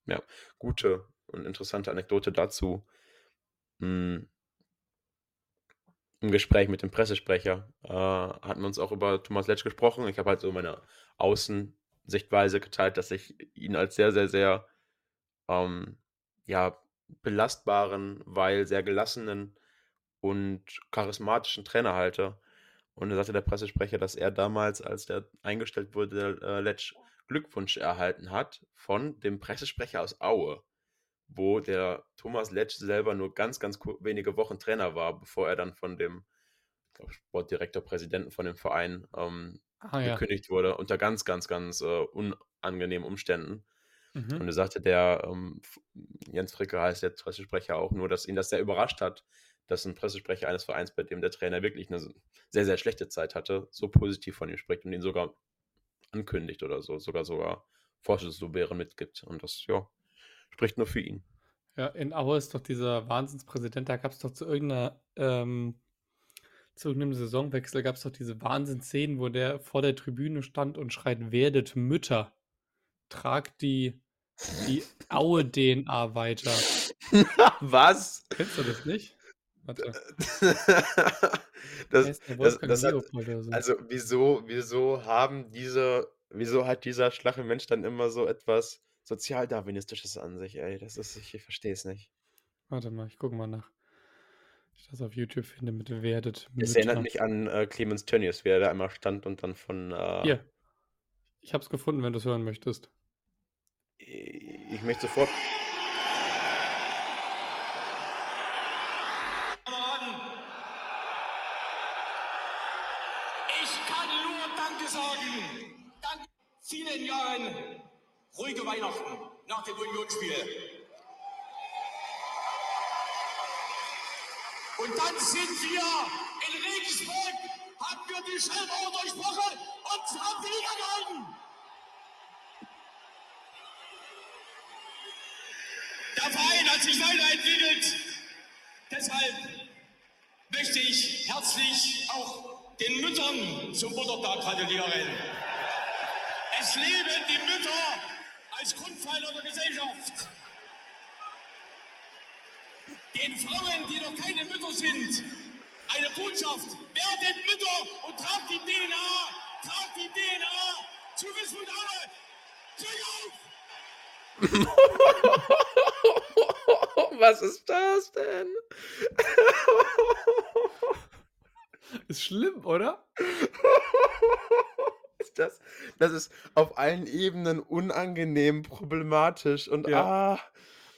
ja, gute und interessante Anekdote dazu. Hm, Im Gespräch mit dem Pressesprecher äh, hatten wir uns auch über Thomas Letsch gesprochen. Ich habe halt so meine Außensichtweise geteilt, dass ich ihn als sehr, sehr, sehr ähm, ja, belastbaren, weil sehr gelassenen und charismatischen Trainer halte. Und da sagte der Pressesprecher, dass er damals, als der eingestellt wurde, der äh, Letsch Glückwunsch erhalten hat von dem Pressesprecher aus Aue, wo der Thomas Letsch selber nur ganz, ganz wenige Wochen Trainer war, bevor er dann von dem Sportdirektor, Präsidenten von dem Verein ähm, Ah ja. gekündigt wurde, unter ganz, ganz, ganz äh, unangenehmen Umständen. Und Mhm. er sagte, der ähm, Jens Fricke heißt der Pressesprecher auch nur, dass ihn das sehr überrascht hat, dass ein Pressesprecher eines Vereins, bei dem der Trainer wirklich eine sehr, sehr schlechte Zeit hatte, so positiv von ihm spricht und ihn sogar ankündigt oder so, sogar sogar Vorschusslorbeeren mitgibt. Und das, ja, spricht nur für ihn. Ja, in Aue ist doch dieser Wahnsinnspräsident, da gab es doch zu irgendeiner, ähm, zu irgendeinem Saisonwechsel gab es doch diese Wahnsinnsszenen, wo der vor der Tribüne stand und schreit, werdet Mütter, tragt die, die Aue-DNA weiter. (laughs) Was? Kennst du das nicht? Warte, das, das, das hat, so? also wieso, wieso haben diese, wieso hat dieser schlache Mensch dann immer so etwas Sozialdarwinistisches an sich, ey? Das ist, ich, ich verstehe es nicht. Warte mal, ich gucke mal nach. Ich das auf YouTube finde mit werdet Es erinnert mich an äh, Clemens Tönnies, wie er da einmal stand und dann von, äh, Hier, ich habe es gefunden, wenn du es hören möchtest. ich möchte sofort, Ich kann nur Danke sagen. Dank vielen Jahren ruhige Weihnachten nach dem Unionsspiel. Und dann sind wir in Regensburg, haben wir die Schellmauer durchbrochen und haben die Liga gehalten. Der Verein hat sich weiterentwickelt. Deshalb möchte ich herzlich auch den Müttern zum Muttertag gratulieren. Es leben die Mütter als Grundpfeiler der Gesellschaft. Den Frauen, die noch keine Mütter sind, eine Botschaft. Werdet Mütter und tragt die DNA, tragt die DNA zu Aue. Glück auf! (laughs) was ist das denn? (laughs) Ist schlimm, oder? (laughs) ist das, das ist auf allen Ebenen unangenehm, problematisch und Ja. ah,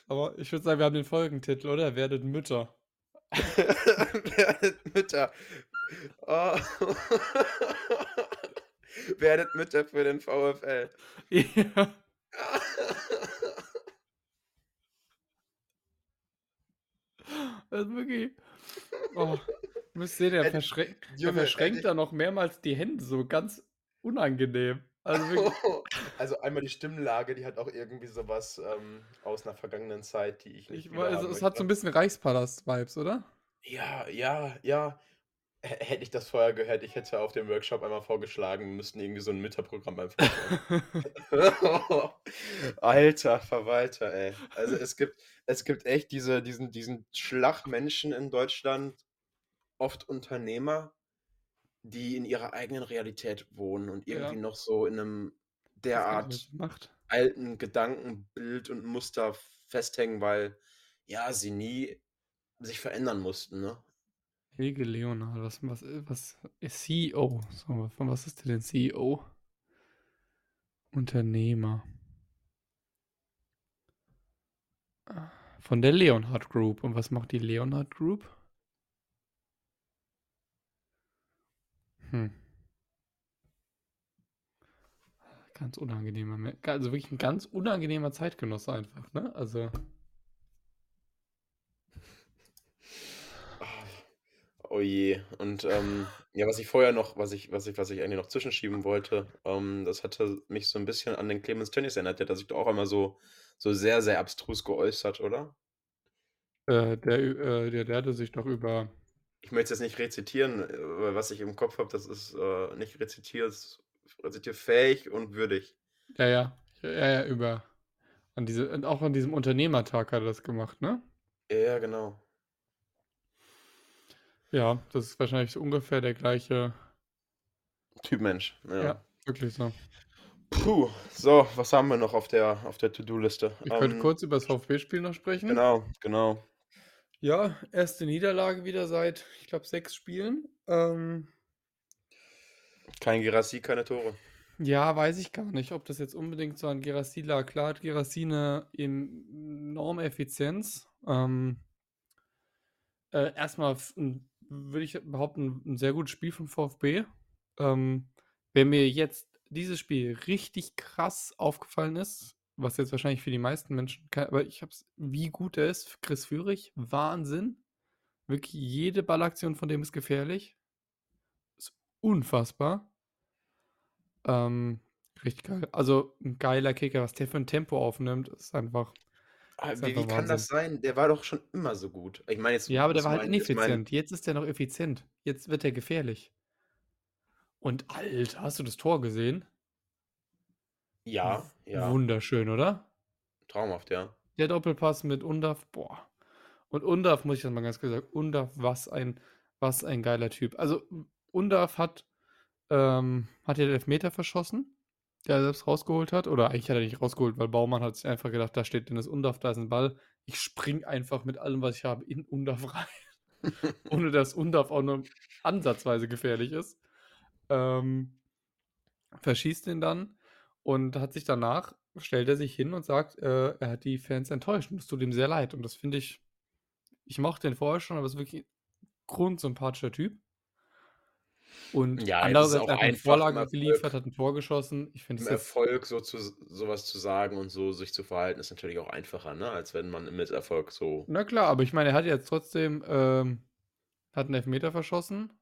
Aber ich würde sagen, wir haben den Folgentitel, oder? Werdet Mütter. werdet Mütter. Oh. (laughs) werdet Mütter für den VfL. Ja. Das ist wirklich. Oh, ihr müsst sehen, er, Hätte- verschränkt, er Junge, verschränkt da noch mehrmals die Hände, so ganz unangenehm. Also wirklich. (laughs) Also einmal die Stimmlage, die hat auch irgendwie sowas ähm, aus einer vergangenen Zeit, die ich nicht Ich, also, haben es hat so ein bisschen Reichspalast-Vibes, oder? Ja, ja, ja. H- Hätte ich das vorher gehört, ich hätte auf dem Workshop einmal vorgeschlagen, wir müssten irgendwie so ein Mütterprogramm einfach (laughs) machen. (laughs) Alter Verwalter, ey. Also es gibt, es gibt echt diese, diesen, diesen Schlachmenschen in Deutschland, oft Unternehmer, die in ihrer eigenen Realität wohnen und Ja. irgendwie noch so in einem derart alten Gedankenbild und Muster festhängen, weil ja, sie nie sich verändern mussten, ne? Helge Leonard, was, was, was ist CEO? So, von was ist denn CEO? Unternehmer. Ah, Von der Leonhard Group. Und was macht die Leonhard Group? Hm. Ganz unangenehmer, Me- also wirklich ein ganz unangenehmer Zeitgenosse einfach, ne? Also, Oh je. Und ähm, ja, was ich vorher noch, was ich, was ich, was ich eigentlich noch zwischenschieben wollte, ähm, das hatte mich so ein bisschen an den Clemens Tönnies erinnert. Der hat sich doch auch einmal so, so sehr, sehr abstrus geäußert, oder? äh, der, äh, der, der hatte sich doch über Ich möchte es jetzt nicht rezitieren, weil was ich im Kopf habe, das ist äh, nicht rezitiert, rezitierfähig und würdig. Ja, ja, ja, ja, über an diese, und auch an diesem Unternehmertag hat er das gemacht, ne? Ja, ja, genau. Ja, das ist wahrscheinlich so ungefähr der gleiche. Typ Mensch. Ja, Ja. wirklich so. Puh, so, was haben wir noch auf der, auf der To-Do-Liste? Ich könnte Ähm, kurz über das VfB-Spiel noch sprechen. genau, genau. Ja, erste Niederlage wieder seit, ich glaube, sechs Spielen. Ähm, Kein Girassi, keine Tore. ja, weiß ich gar nicht, ob das jetzt unbedingt so an Gerassi lag. Klar hat Gerassi eine enorme Effizienz. Ähm, äh, erstmal würde ich behaupten, ein sehr gutes Spiel vom VfB. Ähm, wer mir jetzt dieses Spiel richtig krass aufgefallen ist, was jetzt wahrscheinlich für die meisten Menschen, ke- aber ich hab's, wie gut er ist, Chris Führig, Wahnsinn. Wirklich jede Ballaktion von dem ist gefährlich. Ist unfassbar. Ähm, richtig geil. Also ein geiler Kicker, was der für ein Tempo aufnimmt, ist einfach. Ah, Ist Wie, einfach wie kann das sein? Der war doch schon immer so gut. Ich meine jetzt, Ja, aber der war halt mein, ineffizient. Jetzt ist der noch effizient. Jetzt wird er gefährlich. Und Alter, hast du das Tor gesehen? Ja, ja, Wunderschön, oder? traumhaft, ja. Der Doppelpass mit Undaf, boah. Und Undaf, muss ich das mal ganz klar sagen, Undaf, was ein, was ein geiler Typ. Also, Undaf hat, ähm, hat ja den Elfmeter verschossen, der er selbst rausgeholt hat. Oder eigentlich hat er nicht rausgeholt, weil Baumann hat sich einfach gedacht, da steht Dennis Undaf, da ist ein Ball. Ich spring einfach mit allem, was ich habe, in Undaf (laughs) rein. ohne dass Undaf auch nur ansatzweise gefährlich ist. Ähm, verschießt ihn dann und hat sich danach, stellt er sich hin und sagt, äh, er hat die Fans enttäuscht und es tut ihm sehr leid. Und das finde ich, ich mochte den vorher schon, aber es ist wirklich ein grundsympathischer Typ. Und Ja, andererseits er hat eine Vorlage Erfolg, geliefert, hat ein Tor geschossen. Ich finde es Erfolg so zu, sowas zu sagen und so sich zu verhalten, ist natürlich auch einfacher, ne? als wenn man im Misserfolg so. Na klar, aber ich meine, er hat jetzt trotzdem ähm, hat einen Elfmeter verschossen.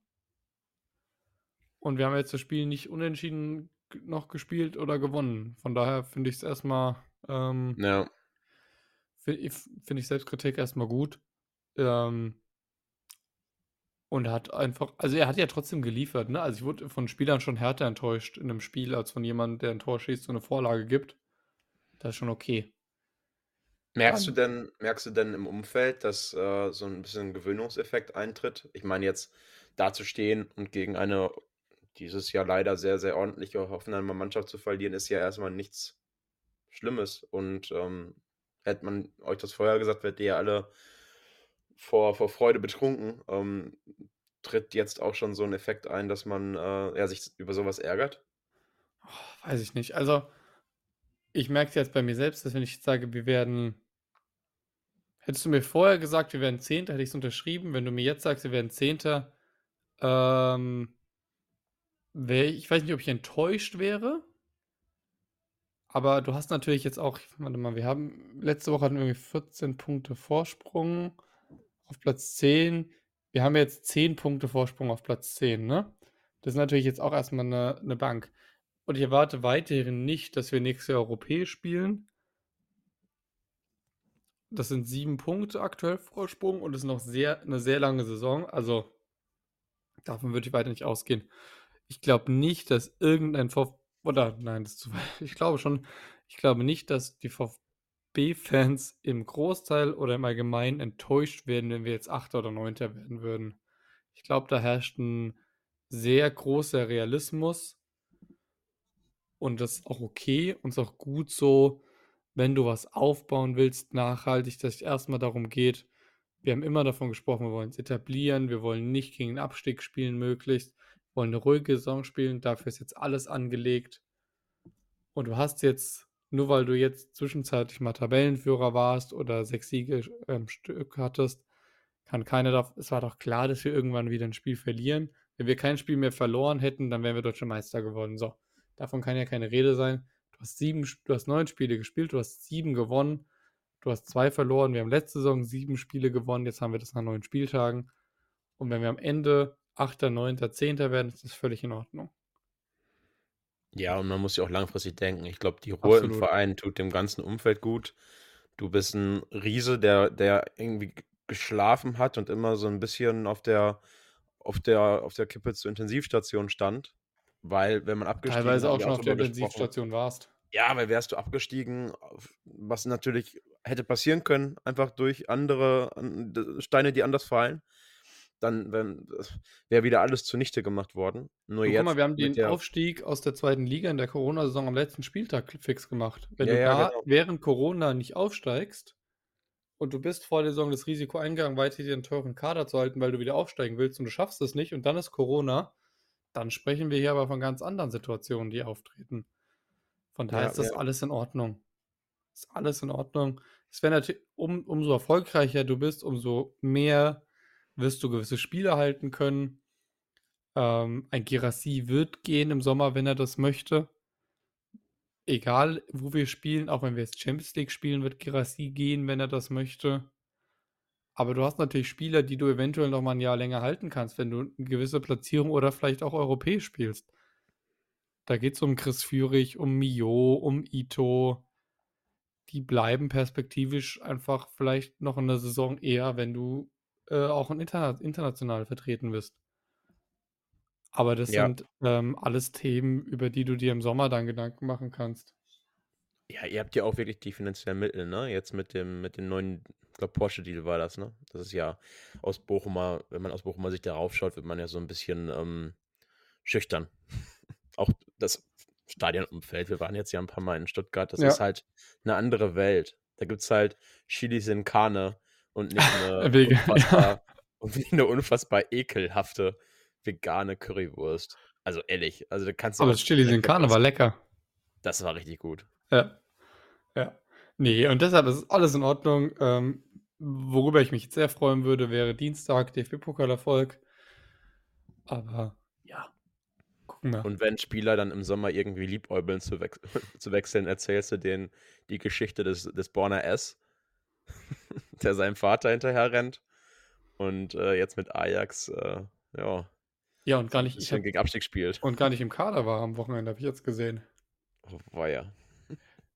Und wir haben jetzt das Spiel nicht unentschieden noch gespielt oder gewonnen. Von daher finde ich es erstmal, ähm, Ja, finde ich, find ich Selbstkritik erstmal gut. Ähm, und hat einfach, also er hat ja trotzdem geliefert, ne? Also ich wurde von Spielern schon härter enttäuscht in einem Spiel, als von jemandem, der ein Tor schießt und eine Vorlage gibt. Das ist schon okay. Merkst du denn, merkst du denn im Umfeld, dass äh, so ein bisschen Gewöhnungseffekt eintritt? Ich meine, jetzt da zu stehen und gegen eine dieses Jahr leider sehr, sehr ordentliche Hoffenheimer Mannschaft zu verlieren, ist ja erstmal nichts Schlimmes. Und ähm, hätte man euch das vorher gesagt, wärt ihr ja alle vor, vor Freude betrunken. Ähm, tritt jetzt auch schon so ein Effekt ein, dass man äh, ja, sich über sowas ärgert? oh, weiß ich nicht. Also, ich merke es jetzt bei mir selbst, dass wenn ich jetzt sage, wir werden, hättest du mir vorher gesagt, wir werden Zehnter, hätte ich es unterschrieben. Wenn du mir jetzt sagst, wir werden Zehnter, ähm, wär, ich weiß nicht, ob ich enttäuscht wäre. Aber du hast natürlich jetzt auch, warte mal, wir haben, letzte Woche hatten wir irgendwie 14 Punkte Vorsprung auf Platz 10. Wir haben jetzt 10 Punkte Vorsprung auf Platz 10, ne? Das ist natürlich jetzt auch erstmal eine, eine Bank. Und ich erwarte weiterhin nicht, dass wir nächstes Jahr europäisch spielen. Das sind sieben Punkte aktuell Vorsprung und es ist noch sehr, eine sehr lange Saison. Also davon würde ich weiter nicht ausgehen. Ich glaube nicht, dass irgendein VfB, oder nein, das ist zu. Ich glaube schon, ich glaube nicht, dass die VfB-Fans im Großteil oder im Allgemeinen enttäuscht werden, wenn wir jetzt Achter oder Neunter werden würden. Ich glaube, da herrscht ein sehr großer Realismus und das ist auch okay und ist auch gut so, wenn du was aufbauen willst, nachhaltig, dass es erstmal darum geht, wir haben immer davon gesprochen, wir wollen es etablieren, wir wollen nicht gegen den Abstieg spielen möglichst, wollen eine ruhige Saison spielen, dafür ist jetzt alles angelegt. Und du hast jetzt, nur weil du jetzt zwischenzeitlich mal Tabellenführer warst oder sechs Siege ähm, Stück hattest, kann keiner da, es war doch klar, dass wir irgendwann wieder ein Spiel verlieren. Wenn wir kein Spiel mehr verloren hätten, dann wären wir deutsche Meister geworden. So, davon kann ja keine Rede sein. Du hast sieben, du hast neun Spiele gespielt, du hast sieben gewonnen, du hast zwei verloren. Wir haben letzte Saison sieben Spiele gewonnen, jetzt haben wir das nach neun Spieltagen. Und wenn wir am Ende Achter, Neunter, Zehnter werden, ist das völlig in Ordnung. Ja, und man muss ja auch langfristig denken. Ich glaube, die Ruhe im Absolut. Verein tut dem ganzen Umfeld gut. Du bist ein Riese, der, der irgendwie geschlafen hat und immer so ein bisschen auf der, auf der, auf der Kippe zur Intensivstation stand. Weil, wenn man abgestiegen Teilweise auch schon auf der. Intensivstation warst. Ja, weil wärst du abgestiegen, was natürlich hätte passieren können, einfach durch andere Steine, die anders fallen, dann wäre wieder alles zunichte gemacht worden. Nur Du, jetzt guck mal, wir haben den Aufstieg aus der zweiten Liga in der Corona-Saison am letzten Spieltag fix gemacht. Wenn Ja, du ja, da genau. während Corona nicht aufsteigst und du bist vor der Saison das Risiko eingegangen, weiter dir einen teuren Kader zu halten, weil du wieder aufsteigen willst und du schaffst es nicht und dann ist Corona, dann sprechen wir hier aber von ganz anderen Situationen, die auftreten. Von daher Ja, ist das alles in Ordnung. Ist alles in Ordnung. Es wäre natürlich, um, umso erfolgreicher du bist, umso mehr wirst du gewisse Spiele halten können. Ähm, ein Girassi wird gehen im Sommer, wenn er das möchte. Egal, wo wir spielen, auch wenn wir jetzt Champions League spielen, wird Girassi gehen, wenn er das möchte. Aber du hast natürlich Spieler, die du eventuell noch mal ein Jahr länger halten kannst, wenn du eine gewisse Platzierung oder vielleicht auch europäisch spielst. Da geht es um Chris Führig, um Mio, um Ito. Die bleiben perspektivisch einfach vielleicht noch in der Saison eher, wenn du äh, auch in interna international vertreten bist. Aber das Ja. sind ähm, alles Themen, über die du dir im Sommer dann Gedanken machen kannst. Ja, ihr habt ja auch wirklich die finanziellen Mittel, ne? Jetzt mit dem, mit dem neuen, ich glaube, Porsche-Deal war das, ne? Das ist ja aus Bochumer, wenn man aus Bochumer Sicht darauf schaut, wird man ja so ein bisschen ähm, schüchtern. (laughs) auch das Stadionumfeld, wir waren jetzt ja ein paar Mal in Stuttgart, das Ja. ist halt eine andere Welt. Da gibt es halt Chilis in Karne und nicht eine, (laughs) Wege- unfassbar, und nicht eine unfassbar ekelhafte vegane Currywurst. Also ehrlich, also da kannst du Aber das Chili sin Carne war lecker. Das war richtig gut. Ja. Ja. Nee, und deshalb ist alles in Ordnung. Ähm, worüber ich mich jetzt sehr freuen würde, wäre Dienstag, DFB-Pokalerfolg. Aber ja, gucken wir. Und wenn Spieler dann im Sommer irgendwie liebäubeln zu, wech (laughs) zu wechseln, erzählst du denen die Geschichte des, des Borner S, (laughs) der seinem Vater hinterher rennt und äh, jetzt mit Ajax, äh, ja, ja, und gar nicht, ich hab, gegen Abstieg spielt. und gar nicht im Kader war am Wochenende, habe ich jetzt gesehen. Oh, war ja.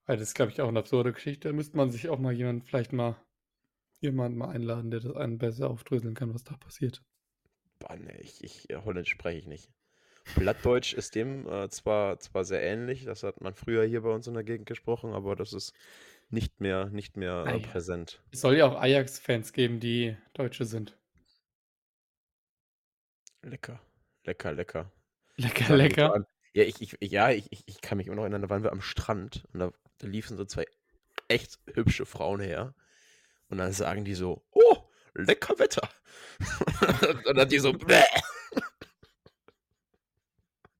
Weil das ist, glaube ich, auch eine absurde Geschichte. Da müsste man sich auch mal jemand, vielleicht mal jemanden mal einladen, der das einen besser aufdröseln kann, was da passiert. Boah, nee, ich, ich, äh, Holländisch spreche ich nicht. Plattdeutsch ist dem äh, zwar, zwar sehr ähnlich, das hat man früher hier bei uns in der Gegend gesprochen, aber das ist nicht mehr, nicht mehr Ah äh, ja. präsent. Es soll ja auch Ajax-Fans geben, die Deutsche sind. Lecker, lecker, lecker. Lecker, so lecker. an- Ja, ich, ich, ja, ich, ich, ich kann mich immer noch erinnern, da waren wir am Strand und da, da liefen so zwei echt hübsche Frauen her. Und dann sagen die so, oh, lecker Wetter. (laughs) und dann die so, Bäh.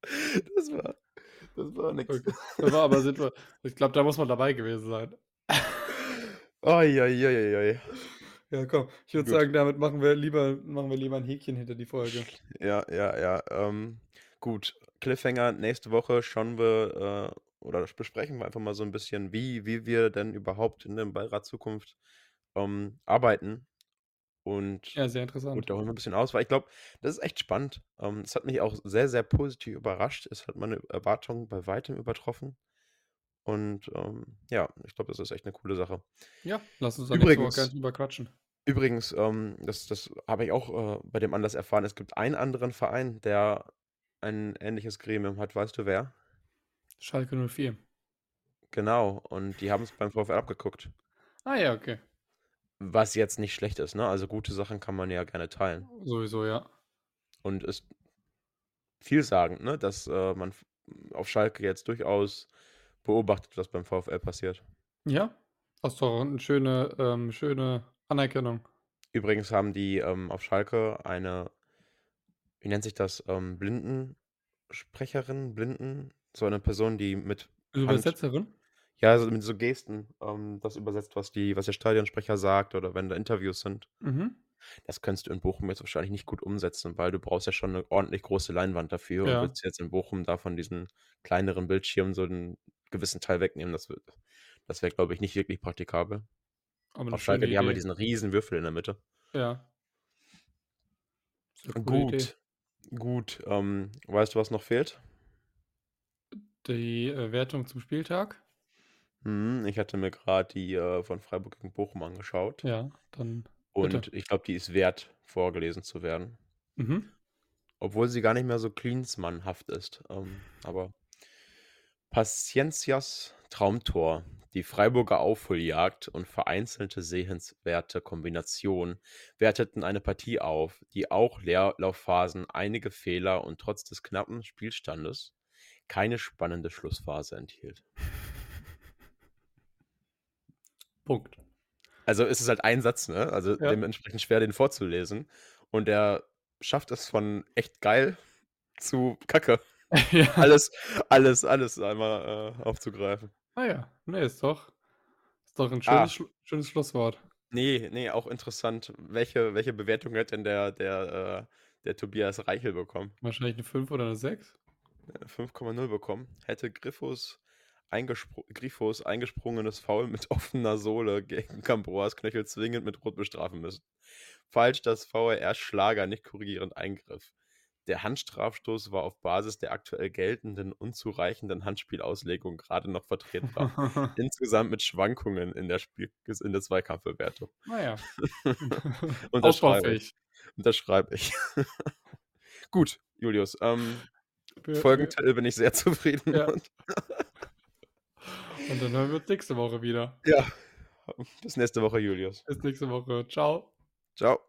Das war, das war nix. Okay. Das war aber sind wir, ich glaube, da muss man dabei gewesen sein. Oi, oi, oi, oi. Ja, komm. Ich würde Gut. sagen, damit machen wir lieber, machen wir lieber ein Häkchen hinter die Folge. Ja, ja, ja. Ähm, gut, Cliffhanger, nächste Woche schauen wir äh, oder besprechen wir einfach mal so ein bisschen, wie, wie wir denn überhaupt in der Beirat Zukunft ähm, arbeiten. Und Ja, sehr interessant. gut, da holen wir ein bisschen aus, weil ich glaube, das ist echt spannend. Ähm, es hat mich auch sehr, sehr positiv überrascht. Es hat meine Erwartungen bei weitem übertroffen. Und ähm, ja, ich glaube, das ist echt eine coole Sache. Ja, lass uns Woche Übrigens- gerne drüber quatschen. Übrigens, ähm, das, das habe ich auch äh, bei dem Anlass erfahren. Es gibt einen anderen Verein, der ein ähnliches Gremium hat. Weißt du wer? Schalke 04. Genau. Und die haben es beim VfL abgeguckt. Ah ja, okay. Was jetzt nicht schlecht ist, ne? Also gute Sachen kann man ja gerne teilen. Sowieso, ja. Und ist vielsagend, ne, dass äh, man auf Schalke jetzt durchaus beobachtet, was beim VfL passiert. Ja, das ist doch eine schöne, ähm, schöne Anerkennung. Übrigens haben die ähm, auf Schalke eine, wie nennt sich das, ähm, Blindensprecherin, Blinden, so eine Person, die mit Hand, Übersetzerin? ja, also mit so Gesten ähm, das übersetzt, was die, was der Stadionsprecher sagt oder wenn da Interviews sind. Mhm. Das könntest du in Bochum jetzt wahrscheinlich nicht gut umsetzen, weil du brauchst ja schon eine ordentlich große Leinwand dafür und Ja. willst jetzt in Bochum da von diesen kleineren Bildschirmen so einen gewissen Teil wegnehmen. Das, wird- das wäre, glaube ich, nicht wirklich praktikabel. Aber Auf Schalke, die haben ja Idee. diesen riesen Würfel in der Mitte. Ja. Coole Idee. Gut, gut. Ähm, weißt du, was noch fehlt? Die äh, Wertung zum Spieltag? Hm, ich hatte mir gerade die äh, von Freiburg gegen Bochum angeschaut Ja, dann und bitte. ich glaube, die ist wert, vorgelesen zu werden. Mhm. Obwohl sie gar nicht mehr so Klinsmannhaft ist. Ähm, aber Paciencias Traumtor, die Freiburger Aufholjagd und vereinzelte sehenswerte Kombinationen werteten eine Partie auf, die auch Leerlaufphasen, einige Fehler und trotz des knappen Spielstandes keine spannende Schlussphase enthielt. (laughs) Punkt. Also es ist halt ein Satz, ne? Also Ja. dementsprechend schwer, den vorzulesen. Und der schafft es von echt geil zu Kacke. (laughs) ja. Alles, alles, alles einmal äh, aufzugreifen. Ah ja, ne, ist doch, ist doch ein Ah. schönes, Schlu- schönes Schlusswort. Nee, nee, auch interessant. Welche, welche Bewertung hat denn der, der, äh, der Tobias Reichel bekommen? Wahrscheinlich eine 5 oder eine 6? Äh, 5,0 bekommen. Hätte Griffos, eingespro Griffos eingesprungenes Foul mit offener Sohle gegen Cambroas Knöchel zwingend mit Rot bestrafen müssen. Falsch, dass VRR Schlager nicht korrigierend eingriff. Der Handstrafstoß war auf Basis der aktuell geltenden unzureichenden Handspielauslegung gerade noch vertretbar. (laughs) Insgesamt mit Schwankungen in der, Spiel in der Zweikampfbewertung. naja. (laughs) (laughs) Unterschreibe ich. Ausbaufähig. Unterschreibe ich. Gut, Julius. Ähm, Folgentitel bin ich sehr zufrieden. Ja. Und, Und dann hören wir uns nächste Woche wieder. ja. Bis nächste Woche, Julius. Bis nächste Woche. Ciao. Ciao.